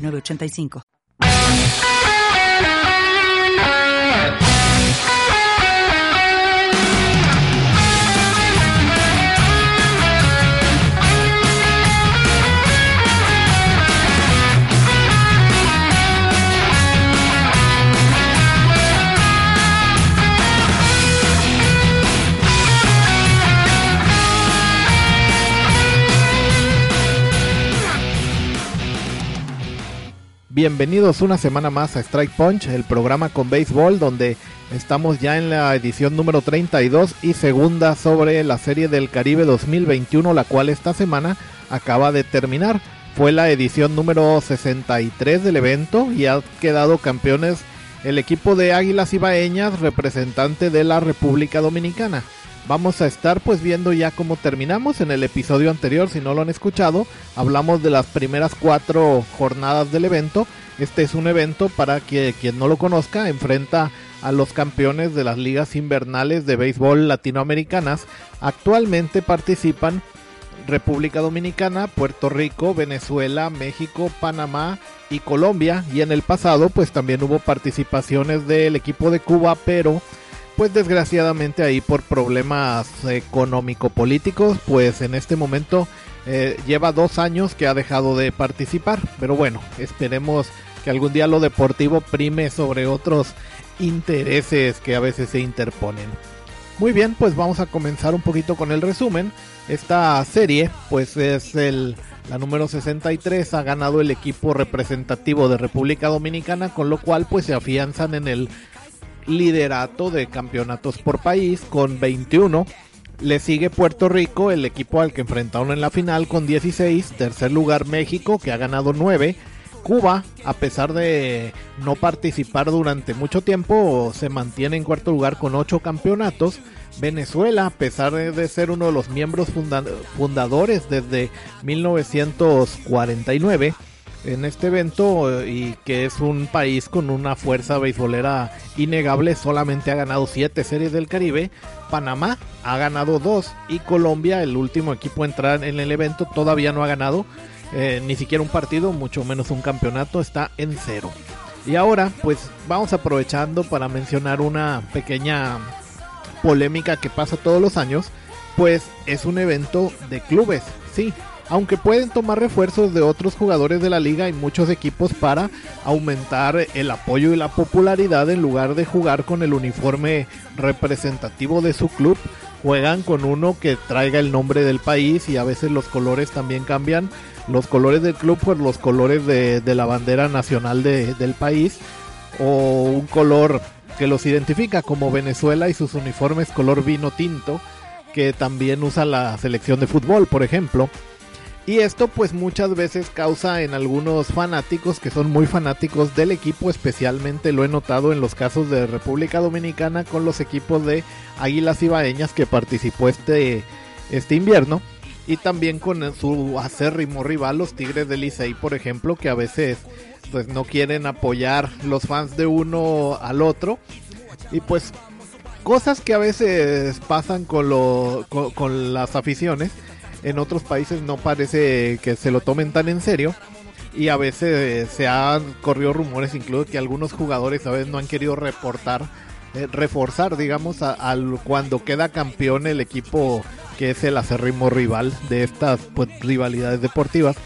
985. Bienvenidos una semana más a Strike Punch, el programa con béisbol donde estamos ya en la edición número 32 y segunda sobre la Serie del Caribe 2021, la cual esta semana acaba de terminar. Fue la edición número 63 del evento y ha quedado campeones el equipo de Águilas Ibaeñas, representante de la República Dominicana. Vamos a estar pues viendo ya cómo terminamos. En el episodio anterior, si no lo han escuchado, hablamos de las primeras cuatro jornadas del evento. Este es un evento para que quien no lo conozca enfrenta a los campeones de las ligas invernales de béisbol latinoamericanas. Actualmente participan República Dominicana, Puerto Rico, Venezuela, México, Panamá y Colombia. Y en el pasado pues también hubo participaciones del equipo de Cuba, pero pues desgraciadamente ahí por problemas económico-políticos, pues en este momento eh, lleva dos años que ha dejado de participar. Pero bueno, esperemos que algún día lo deportivo prime sobre otros intereses que a veces se interponen. Muy bien, pues vamos a comenzar un poquito con el resumen. Esta serie, pues es el, la número 63, ha ganado el equipo representativo de República Dominicana, con lo cual pues se afianzan en el liderato de campeonatos por país con 21. Le sigue Puerto Rico, el equipo al que enfrentaron en la final con 16. Tercer lugar México, que ha ganado 9. Cuba, a pesar de no participar durante mucho tiempo, se mantiene en cuarto lugar con 8 campeonatos. Venezuela, a pesar de ser uno de los miembros fundadores desde 1949, en este evento y que es un país con una fuerza beisbolera innegable, solamente ha ganado 7 series del Caribe. Panamá ha ganado 2 y Colombia, el último equipo a entrar en el evento, todavía no ha ganado eh, ni siquiera un partido, mucho menos un campeonato, está en cero. Y ahora, pues vamos aprovechando para mencionar una pequeña polémica que pasa todos los años, pues es un evento de clubes, sí, aunque pueden tomar refuerzos de otros jugadores de la liga y muchos equipos para aumentar el apoyo y la popularidad en lugar de jugar con el uniforme representativo de su club juegan con uno que traiga el nombre del país y a veces los colores también cambian. Los colores del club por los colores de, la bandera nacional del país o un color que los identifica como Venezuela y sus uniformes color vino tinto que también usa la selección de fútbol por ejemplo y esto pues muchas veces causa en algunos fanáticos que son muy fanáticos del equipo, especialmente lo he notado en los casos de República Dominicana con los equipos de Águilas Ibaeñas que participó este, este invierno. Y también con su acérrimo rival, los Tigres del Licey, por ejemplo, que a veces pues no quieren apoyar los fans de uno al otro. Y pues cosas que a veces pasan con, lo, con las aficiones en otros países no parece que se lo tomen tan en serio. Y a veces se han corrido rumores incluso que algunos jugadores a veces no han querido reportar, eh, reforzar, digamos, al cuando queda campeón el equipo que es el acérrimo rival de estas pues, rivalidades deportivas.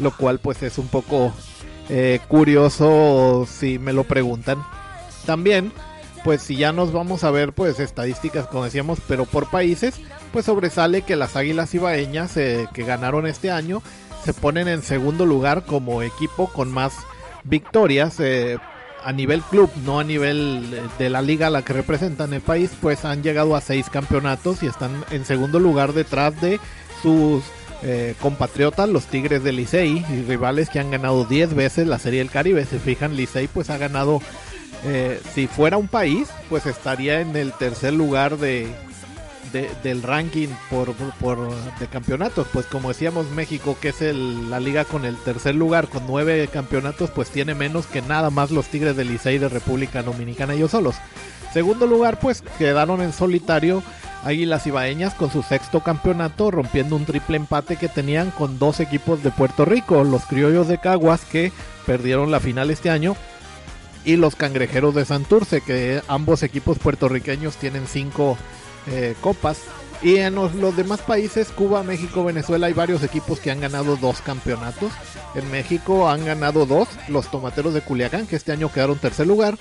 Lo cual pues es un poco eh, curioso si me lo preguntan. También, pues si ya nos vamos a ver pues estadísticas como decíamos, pero por países, pues sobresale que las Águilas Ibaeñas eh, que ganaron este año se ponen en segundo lugar como equipo con más victorias eh, a nivel club, no a nivel de la liga a la que representan el país, pues han llegado a seis campeonatos y están en segundo lugar detrás de sus eh, compatriotas, los Tigres de Licey, y rivales que han ganado 10 veces la Serie del Caribe. Se fijan, Licey pues ha ganado, eh, si fuera un país, pues estaría en el tercer lugar de, del ranking por, de campeonatos. Pues como decíamos, México, que es la liga con el tercer lugar, con nueve campeonatos, pues tiene menos que nada más los Tigres de Licey de República Dominicana ellos solos. Segundo lugar, pues quedaron en solitario Águilas Ibaeñas con su sexto campeonato, rompiendo un triple empate que tenían con dos equipos de Puerto Rico, los Criollos de Caguas que perdieron la final este año y los Cangrejeros de Santurce, que ambos equipos puertorriqueños tienen cinco eh, copas. Y en los, los, demás países, Cuba, México, Venezuela, hay varios equipos que han ganado dos campeonatos. En México han ganado dos, los Tomateros de Culiacán, que este año quedaron tercer lugar.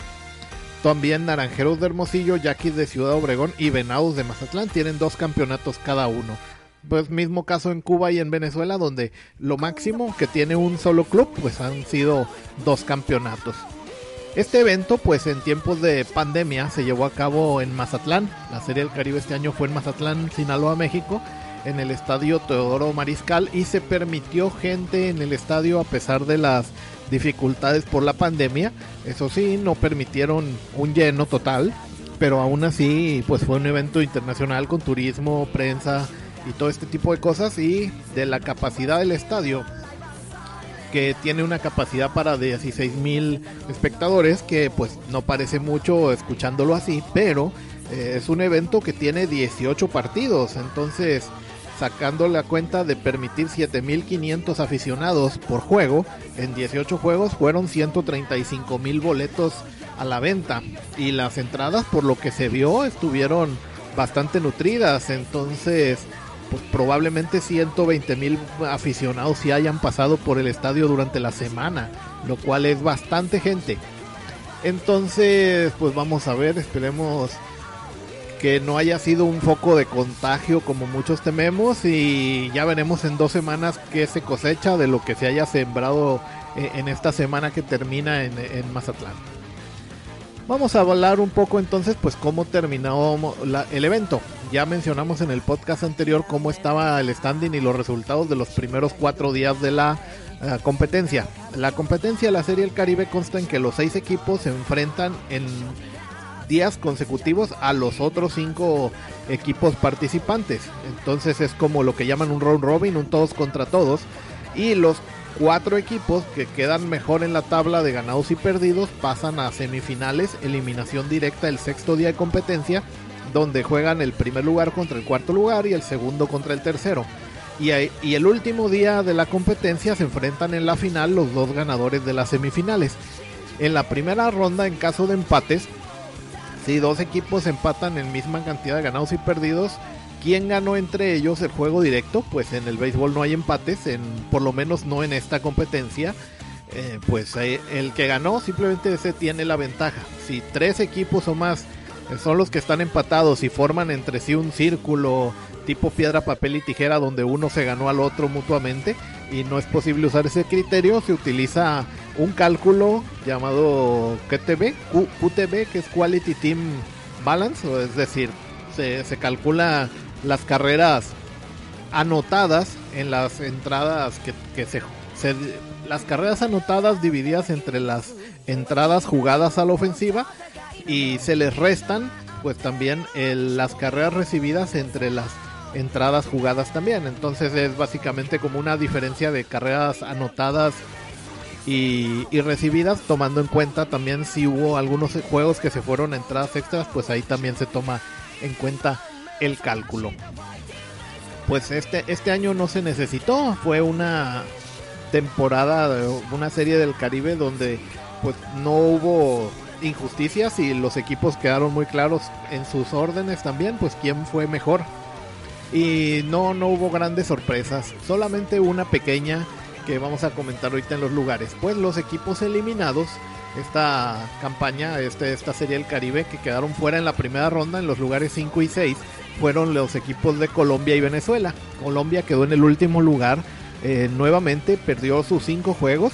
También Naranjeros de Hermosillo, Yaquis de Ciudad Obregón y Venados de Mazatlán tienen dos campeonatos cada uno. Pues mismo caso en Cuba y en Venezuela, donde lo máximo que tiene un solo club, pues han sido dos campeonatos. Este evento, pues en tiempos de pandemia, se llevó a cabo en Mazatlán. La Serie del Caribe este año fue en Mazatlán, Sinaloa, México, en el estadio Teodoro Mariscal y se permitió gente en el estadio a pesar de las dificultades por la pandemia. Eso sí, no permitieron un lleno total, pero aún así, pues fue un evento internacional con turismo, prensa y todo este tipo de cosas y de la capacidad del estadio que tiene una capacidad para 16 mil espectadores que pues no parece mucho escuchándolo así pero eh, es un evento que tiene 18 partidos entonces sacando la cuenta de permitir 7.500 aficionados por juego. En 18 juegos fueron 135.000 boletos a la venta y las entradas por lo que se vio estuvieron bastante nutridas. Entonces, pues probablemente 120.000 aficionados sí hayan pasado por el estadio durante la semana, lo cual es bastante gente. Entonces, pues vamos a ver, esperemos que no haya sido un foco de contagio como muchos tememos y ya veremos en dos semanas qué se cosecha de lo que se haya sembrado eh, en esta semana que termina en, Mazatlán. Vamos a hablar un poco entonces pues cómo terminó el evento. Ya mencionamos en el podcast anterior cómo estaba el standing y los resultados de los primeros cuatro días de la eh, competencia. La competencia de la Serie del Caribe consta en que los seis equipos se enfrentan en días consecutivos a los otros cinco equipos participantes. Entonces es como lo que llaman un round robin, un todos contra todos. Y los cuatro equipos que quedan mejor en la tabla de ganados y perdidos pasan a semifinales, eliminación directa el sexto día de competencia, donde juegan el primer lugar contra el cuarto lugar y el segundo contra el tercero. Y, el último día de la competencia se enfrentan en la final los dos ganadores de las semifinales. En la primera ronda, en caso de empates, si dos equipos empatan en misma cantidad de ganados y perdidos, ¿quién ganó entre ellos el juego directo? Pues en el béisbol no hay empates, en, por lo menos no en esta competencia. Eh, pues el que ganó simplemente ese tiene la ventaja. Si tres equipos o más son los que están empatados y forman entre sí un círculo tipo piedra, papel y tijera donde uno se ganó al otro mutuamente y no es posible usar ese criterio, se utiliza un cálculo llamado QTB, QTB que es Quality Team Balance, es decir, se, calcula las carreras anotadas en las entradas que, se, las carreras anotadas divididas entre las entradas jugadas a la ofensiva y se les restan pues también las carreras recibidas entre las entradas jugadas también. Entonces es básicamente como una diferencia de carreras anotadas y, recibidas, tomando en cuenta también si hubo algunos juegos que se fueron a entradas extras, pues ahí también se toma en cuenta el cálculo. Pues este, este año no se necesitó, fue una temporada, una serie del Caribe donde pues no hubo injusticias y los equipos quedaron muy claros en sus órdenes también, pues quién fue mejor y no, no hubo grandes sorpresas, solamente una pequeña que vamos a comentar ahorita en los lugares. Pues los equipos eliminados, esta campaña, este, esta serie del Caribe, que quedaron fuera en la primera ronda en los lugares 5 y 6, fueron los equipos de Colombia y Venezuela. Colombia quedó en el último lugar, eh, nuevamente perdió sus 5 juegos.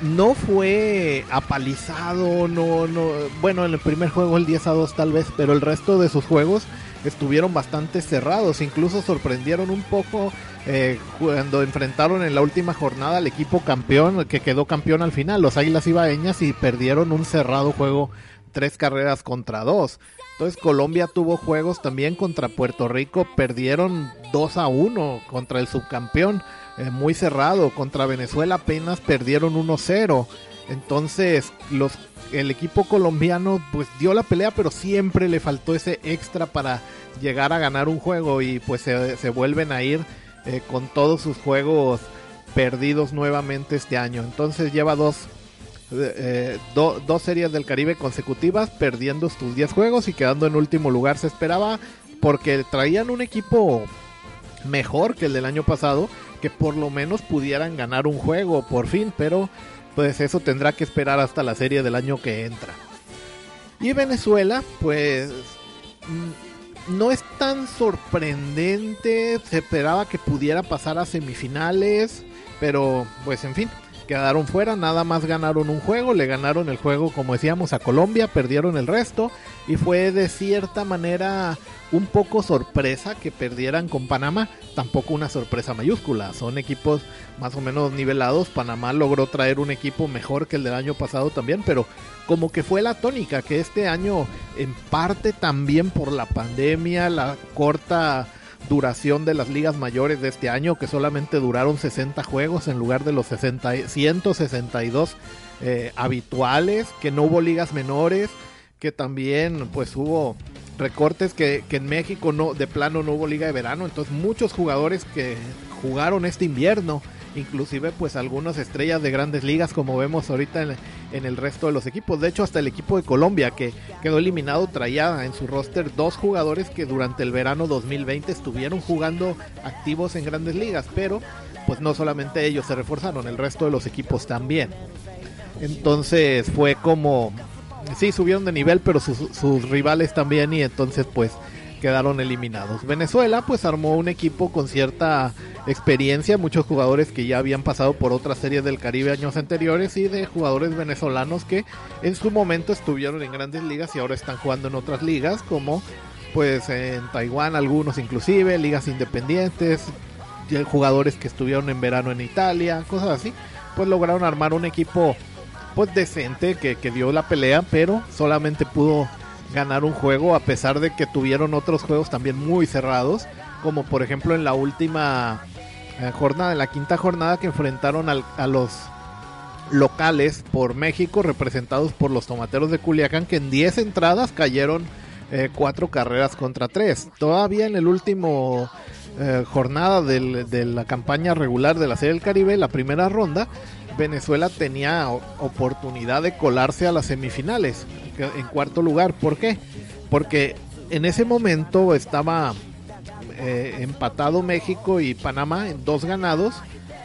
No fue apalizado, no, no, bueno, en el primer juego el 10 a 2 tal vez, pero el resto de sus juegos estuvieron bastante cerrados, incluso sorprendieron un poco eh, cuando enfrentaron en la última jornada al equipo campeón, que quedó campeón al final, los Águilas Ibaeñas, y perdieron un cerrado juego, tres carreras contra dos. Entonces Colombia tuvo juegos también contra Puerto Rico, perdieron 2 a 1 contra el subcampeón, eh, muy cerrado, contra Venezuela apenas perdieron 1-0. Entonces los el equipo colombiano pues dio la pelea, pero siempre le faltó ese extra para llegar a ganar un juego y pues se, vuelven a ir eh, con todos sus juegos perdidos nuevamente este año. Entonces lleva dos, eh, dos series del Caribe consecutivas perdiendo sus 10 juegos y quedando en último lugar. Se esperaba porque traían un equipo mejor que el del año pasado, que por lo menos pudieran ganar un juego por fin, pero pues eso tendrá que esperar hasta la serie del año que entra. Y Venezuela, pues mm, no es tan sorprendente, se esperaba que pudiera pasar a semifinales, pero pues en fin, quedaron fuera, nada más ganaron un juego, le ganaron el juego como decíamos a Colombia, perdieron el resto y fue de cierta manera un poco sorpresa que perdieran con Panamá, tampoco una sorpresa mayúscula, son equipos más o menos nivelados, Panamá logró traer un equipo mejor que el del año pasado también, pero como que fue la tónica, que este año en parte también por la pandemia, la corta duración de las ligas mayores de este año, que solamente duraron 60 juegos en lugar de los 60, 162 eh, habituales, que no hubo ligas menores, que también pues hubo recortes que, en México no de plano no hubo liga de verano, entonces muchos jugadores que jugaron este invierno, inclusive pues algunas estrellas de grandes ligas como vemos ahorita en, en, el resto de los equipos, de hecho hasta el equipo de Colombia que quedó eliminado traía en su roster dos jugadores que durante el verano 2020 estuvieron jugando activos en grandes ligas, pero pues no solamente ellos se reforzaron, el resto de los equipos también. Entonces fue como sí subieron de nivel, pero sus, rivales también y entonces pues quedaron eliminados. Venezuela pues armó un equipo con cierta experiencia, muchos jugadores que ya habían pasado por otras series del Caribe años anteriores y de jugadores venezolanos que en su momento estuvieron en grandes ligas y ahora están jugando en otras ligas como pues en Taiwán algunos inclusive, ligas independientes, jugadores que estuvieron en verano en Italia, cosas así, pues lograron armar un equipo pues decente que, dio la pelea, pero solamente pudo ganar un juego a pesar de que tuvieron otros juegos también muy cerrados, como por ejemplo en la última eh, jornada, en la quinta jornada que enfrentaron a los locales por México, representados por los tomateros de Culiacán, que en 10 entradas cayeron eh, cuatro carreras contra tres. Todavía en el último eh, jornada de la campaña regular de la Serie del Caribe, la primera ronda, Venezuela tenía oportunidad de colarse a las semifinales en cuarto lugar. ¿Por qué? Porque en ese momento estaba eh, empatado México y Panamá en dos ganados.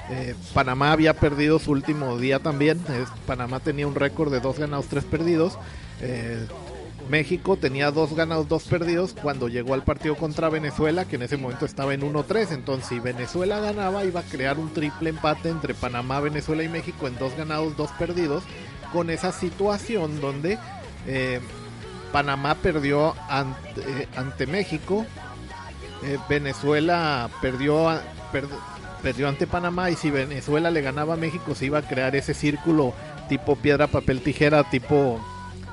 Eh, Panamá había perdido su último día también. Panamá tenía un récord de dos ganados, tres perdidos. Eh, México tenía dos ganados, dos perdidos cuando llegó al partido contra Venezuela, que en ese momento estaba en 1-3. Entonces, si Venezuela ganaba, iba a crear un triple empate entre Panamá, Venezuela y México en dos ganados, dos perdidos, con esa situación donde eh, Panamá perdió ante, México, eh, Venezuela perdió, perdió ante Panamá y si Venezuela le ganaba a México, se iba a crear ese círculo tipo piedra, papel, tijera, tipo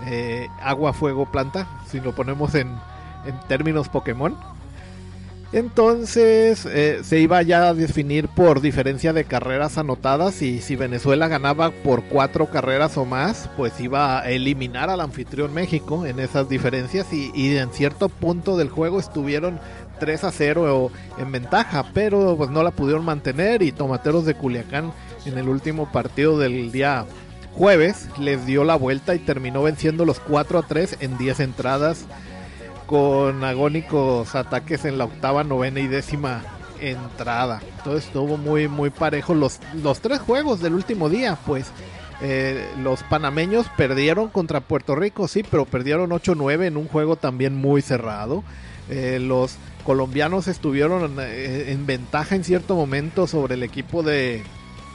eh, agua, fuego, planta, si lo ponemos en, términos Pokémon. Entonces eh, se iba ya a definir por diferencia de carreras anotadas y si Venezuela ganaba por cuatro carreras o más, pues iba a eliminar al anfitrión México en esas diferencias y, en cierto punto del juego estuvieron 3 a 0 en ventaja, pero pues no la pudieron mantener y Tomateros de Culiacán en el último partido del día jueves les dio la vuelta y terminó venciendo los 4 a 3 en 10 entradas con agónicos ataques en la octava, novena y décima entrada. Todo estuvo muy muy parejo los, los tres juegos del último día, pues eh, los panameños perdieron contra Puerto Rico, sí, pero perdieron 8-9 en un juego también muy cerrado. Eh, los colombianos estuvieron eh, en ventaja en cierto momento sobre el equipo de,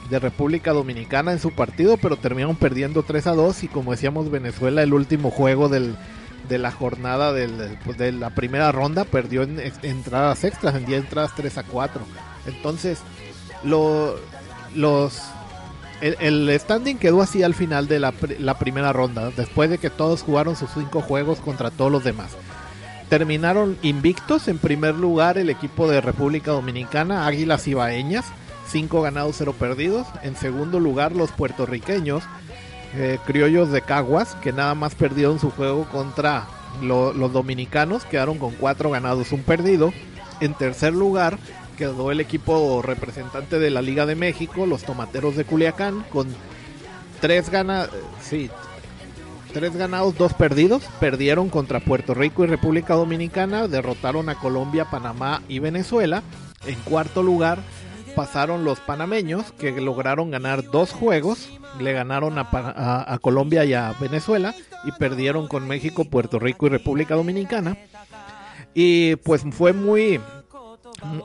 de República Dominicana en su partido, pero terminaron perdiendo 3 a 2 y como decíamos Venezuela el último juego del, de la jornada del, pues, de la primera ronda, perdió en entradas extras, en 10 entradas 3 a 4. Entonces, lo, los el, standing quedó así al final de la, la, primera ronda, después de que todos jugaron sus cinco juegos contra todos los demás. Terminaron invictos, en primer lugar el equipo de República Dominicana, Águilas Ibaeñas, 5 ganados, 0 perdidos. En segundo lugar los puertorriqueños, eh, Criollos de Caguas, que nada más perdieron su juego contra los dominicanos, quedaron con 4 ganados, 1 perdido. En tercer lugar quedó el equipo representante de la Liga de México, los Tomateros de Culiacán, con 3 ganados, sí, tres ganados, dos perdidos. Perdieron contra Puerto Rico y República Dominicana, derrotaron a Colombia, Panamá y Venezuela. En cuarto lugar pasaron los panameños que lograron ganar dos juegos, le ganaron a, Colombia y a Venezuela y perdieron con México, Puerto Rico y República Dominicana. Y pues fue muy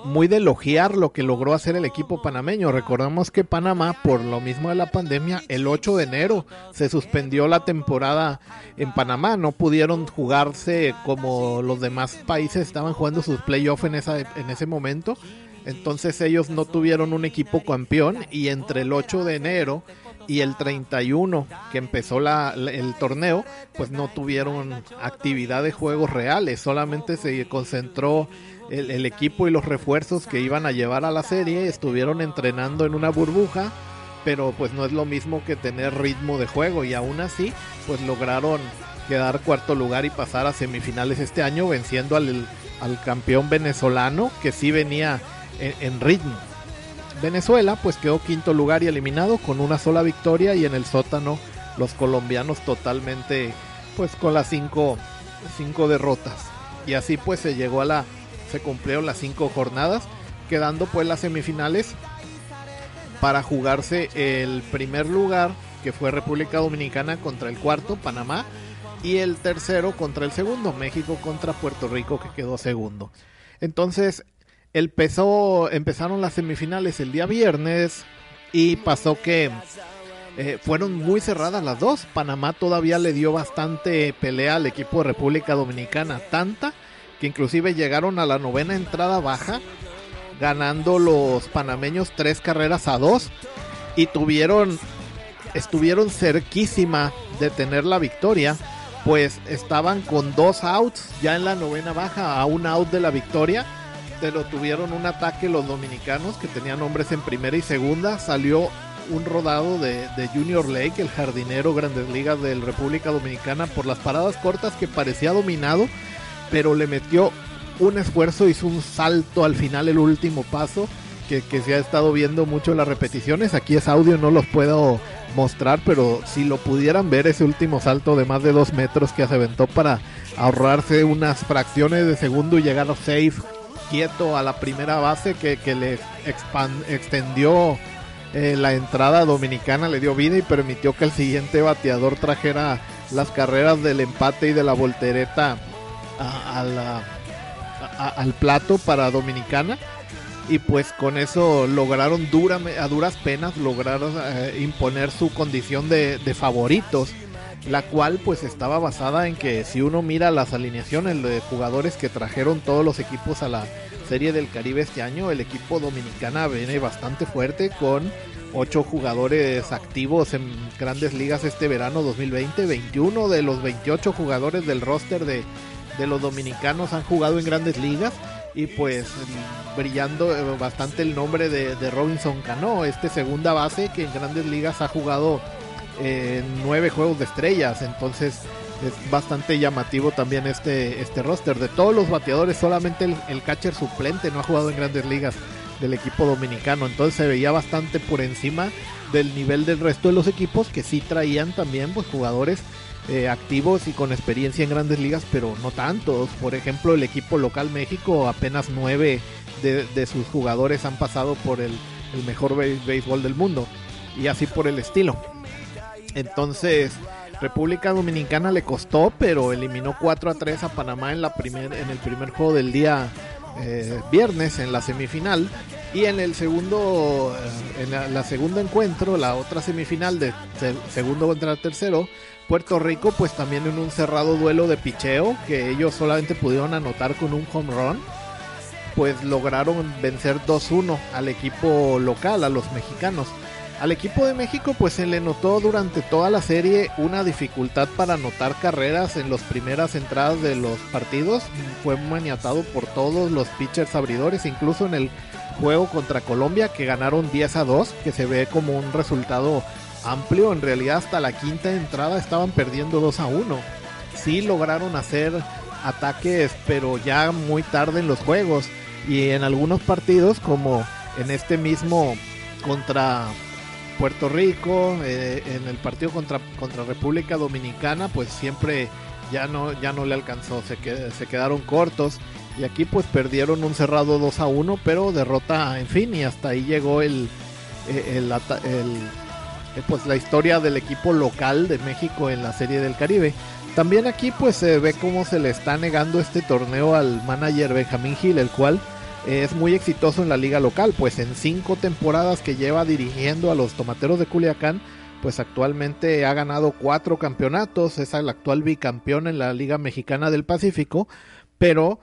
muy de elogiar lo que logró hacer el equipo panameño. Recordamos que Panamá, por lo mismo de la pandemia, el 8 de enero se suspendió la temporada en Panamá. No pudieron jugarse como los demás países estaban jugando sus playoffs en, en ese momento. Entonces ellos no tuvieron un equipo campeón y entre el 8 de enero y el 31 que empezó la, el torneo, pues no tuvieron actividad de juegos reales, solamente se concentró el, el, equipo y los refuerzos que iban a llevar a la serie, estuvieron entrenando en una burbuja, pero pues no es lo mismo que tener ritmo de juego. Y aún así pues lograron quedar cuarto lugar y pasar a semifinales este año venciendo al, al campeón venezolano que sí venía en, ritmo. Venezuela pues quedó quinto lugar y eliminado con una sola victoria y en el sótano los colombianos totalmente pues con las cinco, cinco derrotas. Y así pues se llegó a la, se cumplieron las cinco jornadas, quedando pues las semifinales para jugarse el primer lugar que fue República Dominicana contra el cuarto, Panamá, y el tercero contra el segundo, México contra Puerto Rico que quedó segundo. Entonces el peso, empezaron las semifinales el día viernes y pasó que eh, fueron muy cerradas las dos. Panamá todavía le dio bastante pelea al equipo de República Dominicana, tanta que inclusive llegaron a la novena entrada baja, ganando los panameños tres carreras a dos y tuvieron, estuvieron cerquísima de tener la victoria. Pues estaban con dos outs ya en la novena baja, a un out de la victoria pero tuvieron un ataque los dominicanos que tenían hombres en primera y segunda. Salió un rodado de, Junior Lake, el jardinero Grandes Ligas del República Dominicana, por las paradas cortas que parecía dominado, pero le metió un esfuerzo, hizo un salto al final, el último paso, que, que se ha estado viendo mucho las repeticiones. Aquí es audio, no los puedo mostrar, pero si lo pudieran ver, ese último salto de más de dos metros que se aventó para ahorrarse unas fracciones de segundo y llegar a safe quieto a la primera base que, le extendió eh, la entrada dominicana, le dio vida y permitió que el siguiente bateador trajera las carreras del empate y de la voltereta al plato para Dominicana. Y pues con eso lograron dura, a duras penas lograr eh, imponer su condición de favoritos la cual pues estaba basada en que si uno mira las alineaciones de jugadores que trajeron todos los equipos a la Serie del Caribe este año, el equipo dominicana viene bastante fuerte con 8 jugadores activos en grandes ligas este verano 2020, 21 de los 28 jugadores del roster de, de los dominicanos han jugado en grandes ligas y pues brillando eh, bastante el nombre de, de Robinson Cano, este segunda base que en grandes ligas ha jugado nueve juegos de estrellas. Entonces es bastante llamativo también este, este roster. De todos los bateadores, solamente el, catcher suplente no ha jugado en grandes ligas del equipo dominicano. Entonces se veía bastante por encima del nivel del resto de los equipos que sí traían también pues jugadores eh, activos y con experiencia en grandes ligas, pero no tantos. Por ejemplo, el equipo local México, apenas nueve de, sus jugadores han pasado por el mejor béisbol del mundo. Y así por el estilo. Entonces, República Dominicana le costó, pero eliminó 4 a 3 a Panamá en, la primer, en el primer juego del día eh, viernes, en la semifinal. Y en el segundo, eh, en la, segundo encuentro, la otra semifinal de segundo contra tercero, Puerto Rico, pues también en un cerrado duelo de picheo, que ellos solamente pudieron anotar con un home run, pues lograron vencer 2-1 al equipo local, a los mexicanos. Al equipo de México pues se le notó durante toda la serie una dificultad para anotar carreras en las primeras entradas de los partidos. Fue maniatado por todos los pitchers abridores, incluso en el juego contra Colombia que ganaron 10 a 2, que se ve como un resultado amplio. En realidad hasta la quinta entrada estaban perdiendo 2 a 1. Sí lograron hacer ataques, pero ya muy tarde en los juegos. Y en algunos partidos, como en este mismo contra Puerto Rico, eh, en el partido contra, contra República Dominicana, pues siempre ya no, ya no le alcanzó, se, se quedaron cortos. Y aquí pues perdieron un cerrado 2 a 1, pero derrota, en fin, y hasta ahí llegó el, eh, el, eh, pues la historia del equipo local de México en la Serie del Caribe. También aquí pues se ve cómo se le está negando este torneo al manager Benjamín Gil, el cual es muy exitoso en la liga local, pues en cinco temporadas que lleva dirigiendo a los Tomateros de Culiacán, pues actualmente ha ganado cuatro campeonatos, es el actual bicampeón en la Liga Mexicana del Pacífico, pero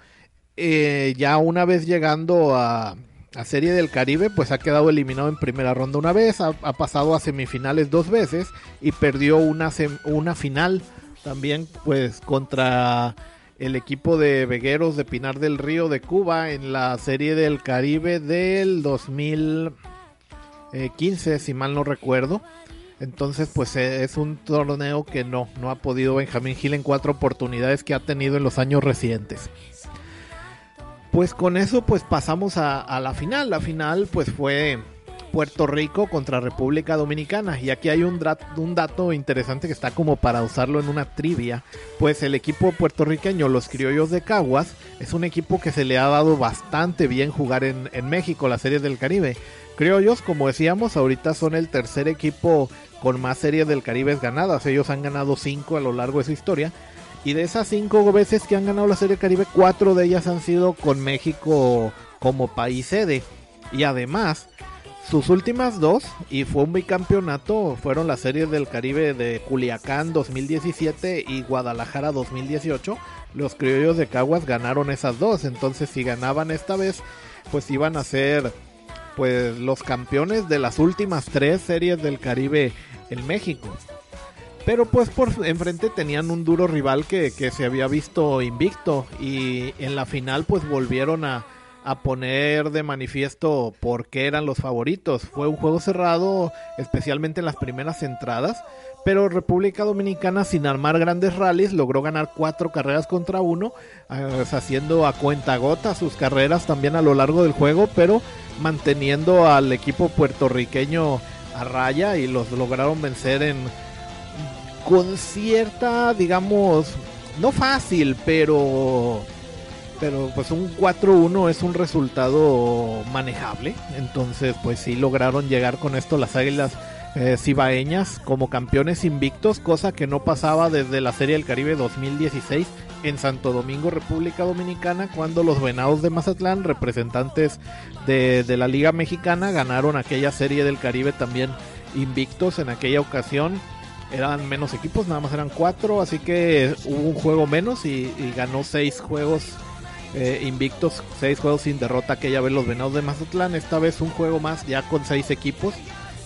eh, ya una vez llegando a, a, Serie del Caribe, pues ha quedado eliminado en primera ronda una vez, ha, pasado a semifinales dos veces y perdió una, una final también pues contra el equipo de Vegueros de Pinar del Río de Cuba en la Serie del Caribe del 2015, si mal no recuerdo. Entonces, pues eh, es un torneo que no, no ha podido Benjamín Gil en cuatro oportunidades que ha tenido en los años recientes. Pues con eso, pues pasamos a, a la final. La final, pues fue Puerto Rico contra República Dominicana. Y aquí hay un, dato interesante que está como para usarlo en una trivia. Pues el equipo puertorriqueño, los criollos de Caguas, es un equipo que se le ha dado bastante bien jugar en, en México, la serie del Caribe. Criollos, como decíamos, ahorita son el tercer equipo con más series del Caribe ganadas. Ellos han ganado cinco a lo largo de su historia. Y de esas cinco veces que han ganado la Serie Caribe, cuatro de ellas han sido con México como país sede. Y además, sus últimas dos, y fue un bicampeonato, fueron las series del Caribe de Culiacán 2017 y Guadalajara 2018. Los criollos de Caguas ganaron esas dos, entonces si ganaban esta vez, pues iban a ser pues los campeones de las últimas tres series del Caribe en México. Pero pues por enfrente tenían un duro rival que, que se había visto invicto y en la final pues volvieron a, a poner de manifiesto por qué eran los favoritos. Fue un juego cerrado, especialmente en las primeras entradas, pero República Dominicana, sin armar grandes rallies, logró ganar cuatro carreras contra uno, eh, haciendo a cuenta gota sus carreras también a lo largo del juego, pero manteniendo al equipo puertorriqueño a raya y los lograron vencer en con cierta, digamos, no fácil, pero pero pues un 4-1 es un resultado manejable. Entonces pues sí lograron llegar con esto las Águilas eh, Cibaeñas como campeones invictos, cosa que no pasaba desde la Serie del Caribe 2016 en Santo Domingo, República Dominicana, cuando los Venados de Mazatlán, representantes de, de la Liga Mexicana, ganaron aquella Serie del Caribe también invictos en aquella ocasión eran menos equipos, nada más eran cuatro, así que hubo un juego menos y, y ganó seis juegos eh, invictos, seis juegos sin derrota aquella vez los Venados de Mazatlán, esta vez un juego más ya con seis equipos.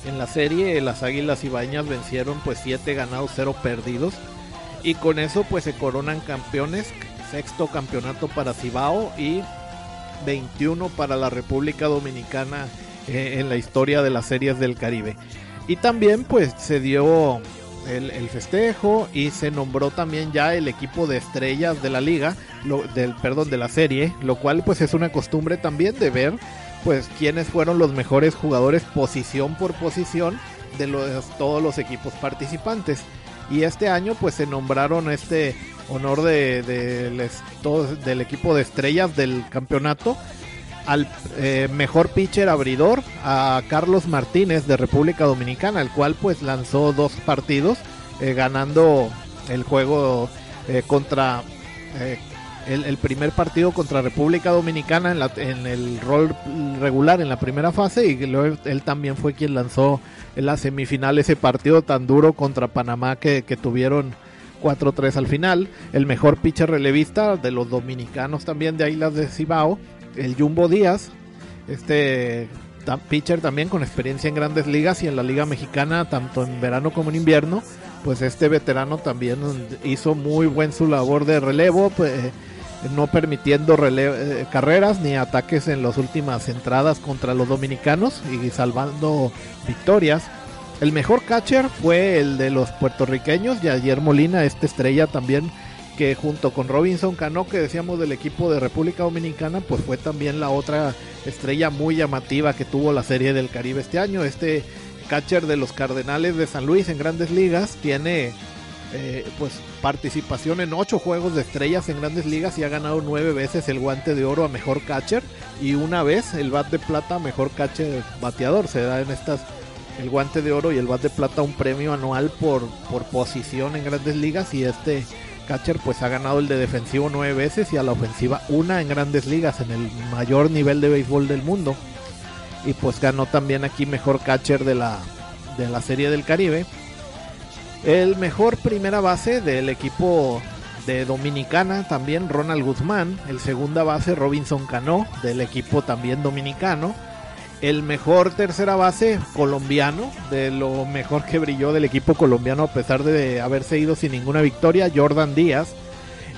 En la serie las Águilas Ibañas vencieron pues siete ganados, cero perdidos y con eso pues se coronan campeones, sexto campeonato para Cibao y 21 para la República Dominicana eh, en la historia de las series del Caribe. Y también pues se dio el, festejo y se nombró también ya el equipo de estrellas de la liga, del perdón de la serie, lo cual pues es una costumbre también de ver pues quiénes fueron los mejores jugadores posición por posición de los, todos los equipos participantes. Y este año pues se nombraron este honor de, del equipo de estrellas del campeonato al eh, mejor pitcher abridor a Carlos Martínez de República Dominicana, el cual pues lanzó dos partidos eh, ganando el juego eh, contra el, primer partido contra República Dominicana en, la, en, el rol regular en la primera fase y luego él también fue quien lanzó en la semifinal ese partido tan duro contra Panamá que, que tuvieron 4-3 al final. El mejor pitcher relevista de los dominicanos también de Islas de Cibao, el Jumbo Díaz, este pitcher también con experiencia en grandes ligas y en la liga mexicana tanto en verano como en invierno pues este veterano también hizo muy buen su labor de relevo pues, no permitiendo eh, carreras ni ataques en las últimas entradas contra los dominicanos y salvando victorias. El mejor catcher fue el de los puertorriqueños Yayer Molina esta estrella también que junto con Robinson Cano, que decíamos del equipo de República Dominicana, pues fue también la otra estrella muy llamativa que tuvo la Serie del Caribe este año. Este catcher de los Cardenales de San Luis en grandes ligas tiene eh, pues participación en ocho juegos de estrellas en grandes ligas y ha ganado nueve veces el guante de oro a mejor catcher y una vez el bat de plata a mejor catcher bateador. Se da en estas el guante de oro y el bat de plata un premio anual por, por posición en grandes ligas y este catcher pues ha ganado el de defensivo nueve veces y a la ofensiva una en grandes ligas, en el mayor nivel de béisbol del mundo. Y pues ganó también aquí mejor catcher de la, de la Serie del Caribe. El mejor primera base del equipo de Dominicana también Ronald Guzmán. El segunda base Robinson Cano del equipo también dominicano el mejor tercera base colombiano, de lo mejor que brilló del equipo colombiano a pesar de haberse ido sin ninguna victoria, Jordan Díaz.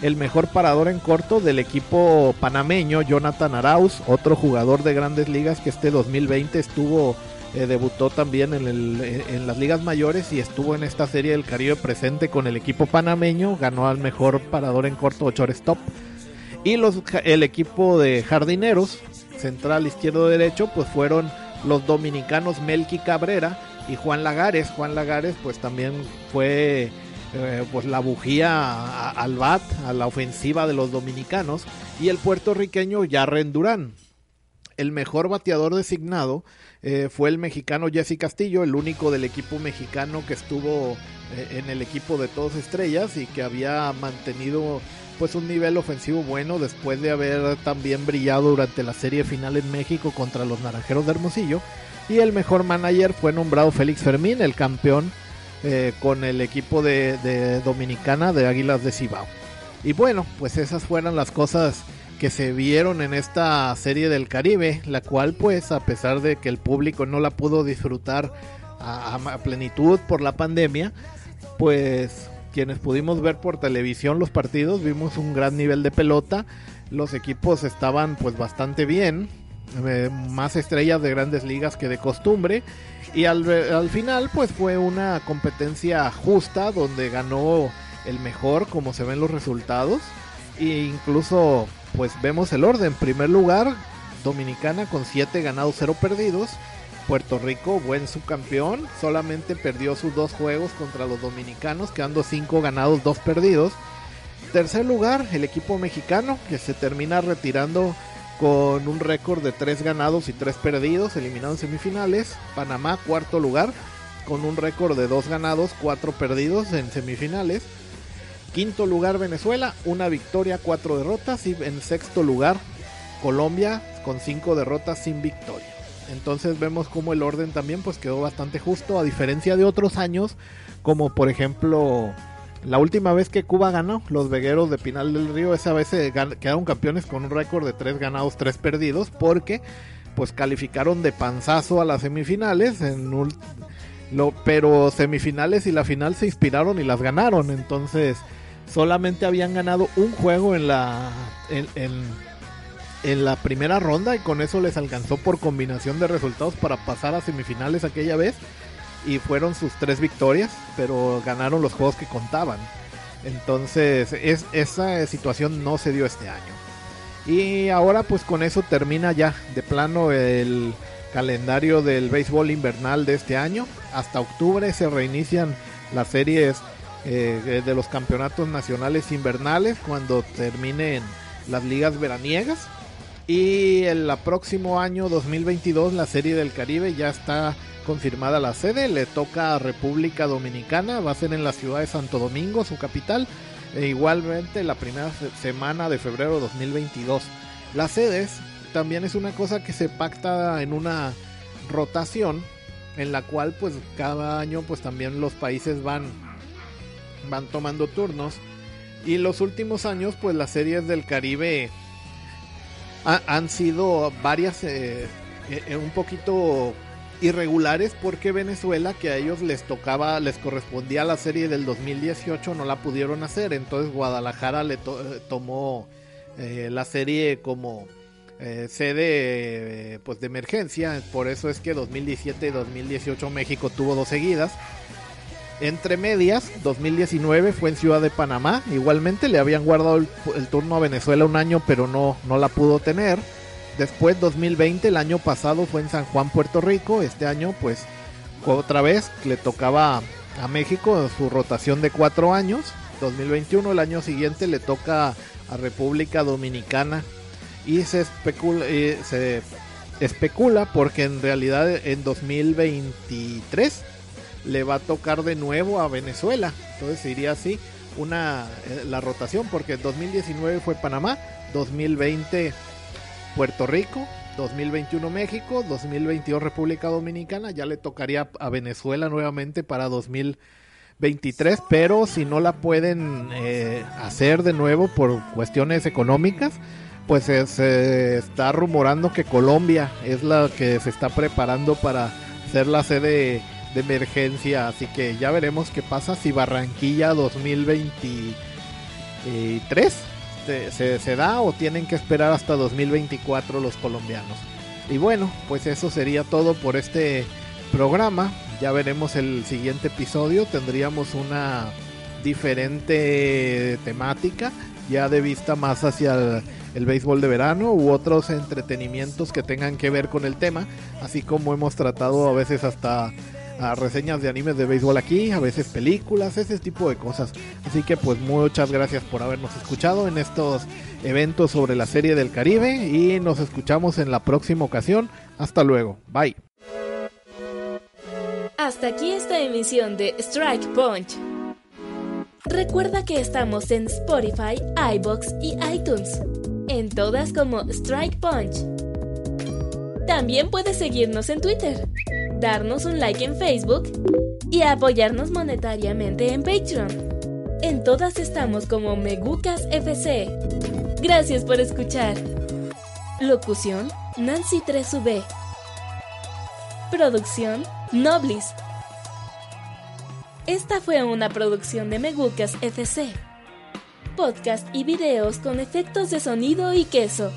El mejor parador en corto del equipo panameño, Jonathan Arauz, otro jugador de grandes ligas que este 2020 estuvo, eh, debutó también en, las ligas mayores y estuvo en esta serie del Caribe presente con el equipo panameño, ganó al mejor parador en corto, shortstop. Y los, el equipo de jardineros, central, izquierdo, derecho, pues fueron los dominicanos Melqui Cabrera y Juan Lagares. Juan Lagares pues también fue eh, pues la bujía al bat, a la ofensiva de los dominicanos y el puertorriqueño Yarren Durán. El mejor bateador designado eh, fue el mexicano Jesse Castillo, el único del equipo mexicano que estuvo eh, en el equipo de todos estrellas y que había mantenido pues un nivel ofensivo bueno después de haber también brillado durante la serie final en México contra los Naranjeros de Hermosillo. Y el mejor manager fue nombrado Félix Fermín, el campeón eh, con el equipo de, Dominicana de Águilas de Cibao. Y bueno, pues esas fueron las cosas que se vieron en esta serie del Caribe, la cual pues a pesar de que el público no la pudo disfrutar a plenitud por la pandemia, pues quienes pudimos ver por televisión los partidos, vimos un gran nivel de pelota. Los equipos estaban pues bastante bien, eh, más estrellas de grandes ligas que de costumbre. Y al, al final pues fue una competencia justa donde ganó el mejor como se ven los resultados. E incluso pues vemos el orden. En primer lugar, Dominicana con 7 ganados, 0 perdidos. Puerto Rico, buen subcampeón, solamente perdió sus dos juegos contra los dominicanos, quedando cinco ganados, dos perdidos. Tercer lugar, el equipo mexicano, que se termina retirando con un récord de tres ganados y tres perdidos, eliminado en semifinales. Panamá, cuarto lugar, con un récord de dos ganados, cuatro perdidos en semifinales. Quinto lugar, Venezuela, una victoria, cuatro derrotas. Y en sexto lugar, Colombia, con cinco derrotas sin victoria. Entonces vemos como el orden también pues quedó bastante justo, a diferencia de otros años, como por ejemplo la última vez que Cuba ganó, los vegueros de Pinal del Río, esa vez se quedaron campeones con un récord de 3 ganados, 3 perdidos, porque pues calificaron de panzazo a las semifinales, en lo, pero semifinales y la final se inspiraron y las ganaron, entonces solamente habían ganado un juego en la la primera ronda y con eso les alcanzó por combinación de resultados para pasar a semifinales aquella vez y fueron sus tres victorias, pero ganaron los juegos que contaban. Entonces es, esa situación no se dio este año. Y ahora pues con eso termina ya de plano el calendario del béisbol invernal de este año. Hasta octubre se reinician las series eh, de los campeonatos nacionales invernales cuando terminen las ligas veraniegas. Y el próximo año 2022 la Serie del Caribe ya está confirmada la sede, le toca a República Dominicana, va a ser en la ciudad de Santo Domingo, su capital, e igualmente la primera semana de febrero de 2022. Las sedes también es una cosa que se pacta en una rotación en la cual pues cada año pues también los países van van tomando turnos. Y los últimos años pues las series del Caribe han sido varias eh, eh, un poquito irregulares porque Venezuela que a ellos les tocaba les correspondía la serie del 2018 no la pudieron hacer entonces Guadalajara le eh, tomó la serie como eh, sede pues de emergencia, por eso es que 2017 y 2018 México tuvo dos seguidas. Entre medias, 2019 fue en Ciudad de Panamá, igualmente le habían guardado el, turno a Venezuela un año, pero no, no la pudo tener. Después 2020, el año pasado fue en San Juan, Puerto Rico, este año pues otra vez le tocaba a México su rotación de cuatro años. 2021, el año siguiente le toca a República Dominicana y se especula, se especula porque en realidad en 2023 le va a tocar de nuevo a Venezuela. Entonces iría así una eh, la rotación porque en 2019 fue Panamá, 2020 Puerto Rico, 2021 México, 2022 República Dominicana, ya le tocaría a Venezuela nuevamente para 2023, pero si no la pueden eh, hacer de nuevo por cuestiones económicas, pues se, está rumorando que Colombia es la que se está preparando para ser la sede de emergencia, así que ya veremos qué pasa si Barranquilla 2023 se, se, da o tienen que esperar hasta 2024 los colombianos. Y bueno, pues eso sería todo por este programa. Ya veremos el siguiente episodio. Tendríamos una diferente temática, ya de vista más hacia el el béisbol de verano u otros entretenimientos que tengan que ver con el tema, así como hemos tratado a veces hasta a reseñas de animes de béisbol aquí, a veces películas, ese tipo de cosas. Así que pues muchas gracias por habernos escuchado en estos eventos sobre la serie del Caribe y nos escuchamos en la próxima ocasión. Hasta luego, bye. Hasta aquí esta emisión de Strike Punch. Recuerda que estamos en Spotify, iBox y iTunes en todas como Strike Punch. También puedes seguirnos en Twitter, darnos un like en Facebook y apoyarnos monetariamente en Patreon. En todas estamos como Megucas FC. Gracias por escuchar. Locución Nancy 3UB. Producción Noblis. Esta fue una producción de Megucas FC podcast y videos con efectos de sonido y queso.